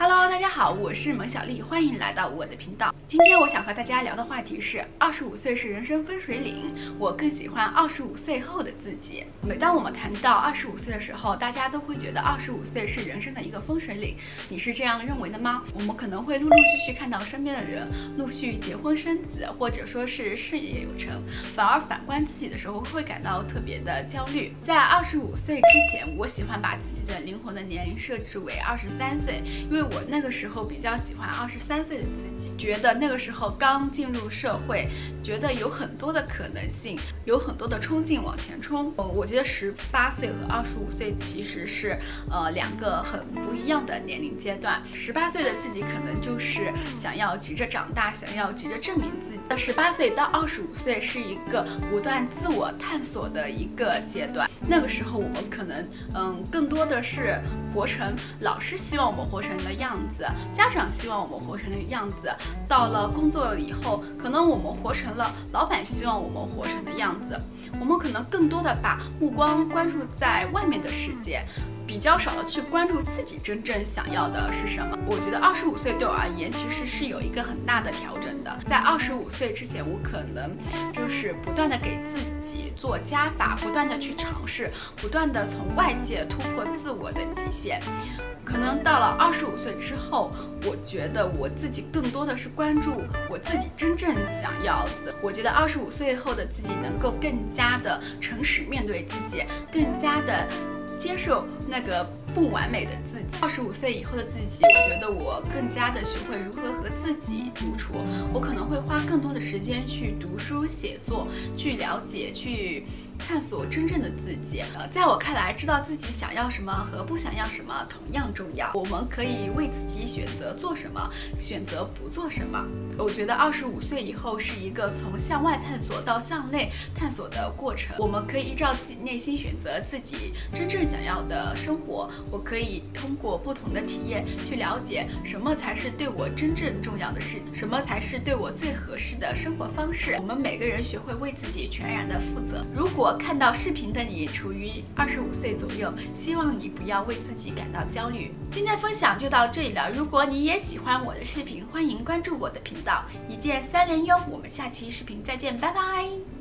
Hello，大家好，我是蒙小丽，欢迎来到我的频道。今天我想和大家聊的话题是：二十五岁是人生分水岭，我更喜欢二十五岁后的自己。每当我们谈到二十五岁的时候，大家都会觉得二十五岁是人生的一个分水岭。你是这样认为的吗？我们可能会陆陆续续看到身边的人陆续结婚生子，或者说是事业有成，反而反观自己的时候会感到特别的焦虑。在二十五岁之前，我喜欢把自己的灵魂的年龄设置为二十三岁，因为。我那个时候比较喜欢二十三岁的自己，觉得那个时候刚进入社会，觉得有很多的可能性，有很多的冲劲往前冲。呃，我觉得十八岁和二十五岁其实是呃两个很不一样的年龄阶段。十八岁的自己可能就是想要急着长大，想要急着证明自己。十八岁到二十五岁是一个不断自我探索的一个阶段。那个时候我们可能嗯更多的是活成老师希望我们活成的。样子，家长希望我们活成的样子。到了工作了以后，可能我们活成了老板希望我们活成的样子。我们可能更多的把目光关注在外面的世界，比较少的去关注自己真正想要的是什么。我觉得二十五岁对我而言，其实是有一个很大的调整的。在二十五岁之前，我可能就是不断的给自己做加法，不断的去尝试，不断的从外界突破自我的极限。可能到了二十五岁之后，我觉得我自己更多的是关注我自己真正想要的。我觉得二十五岁后的自己能够更加的诚实面对自己，更加的接受那个不完美的自己。二十五岁以后的自己，我觉得我更加的学会如何和自己独处。我可能会花更多的时间去读书、写作，去了解、去。探索真正的自己，呃，在我看来，知道自己想要什么和不想要什么同样重要。我们可以为自己选择做什么，选择不做什么。我觉得二十五岁以后是一个从向外探索到向内探索的过程。我们可以依照自己内心选择自己真正想要的生活。我可以通过不同的体验去了解什么才是对我真正重要的事，什么才是对我最合适的生活方式。我们每个人学会为自己全然的负责。如果看到视频的你处于二十五岁左右，希望你不要为自己感到焦虑。今天分享就到这里了。如果你也喜欢我的视频，欢迎关注我的频道，一键三连哟。我们下期视频再见，拜拜。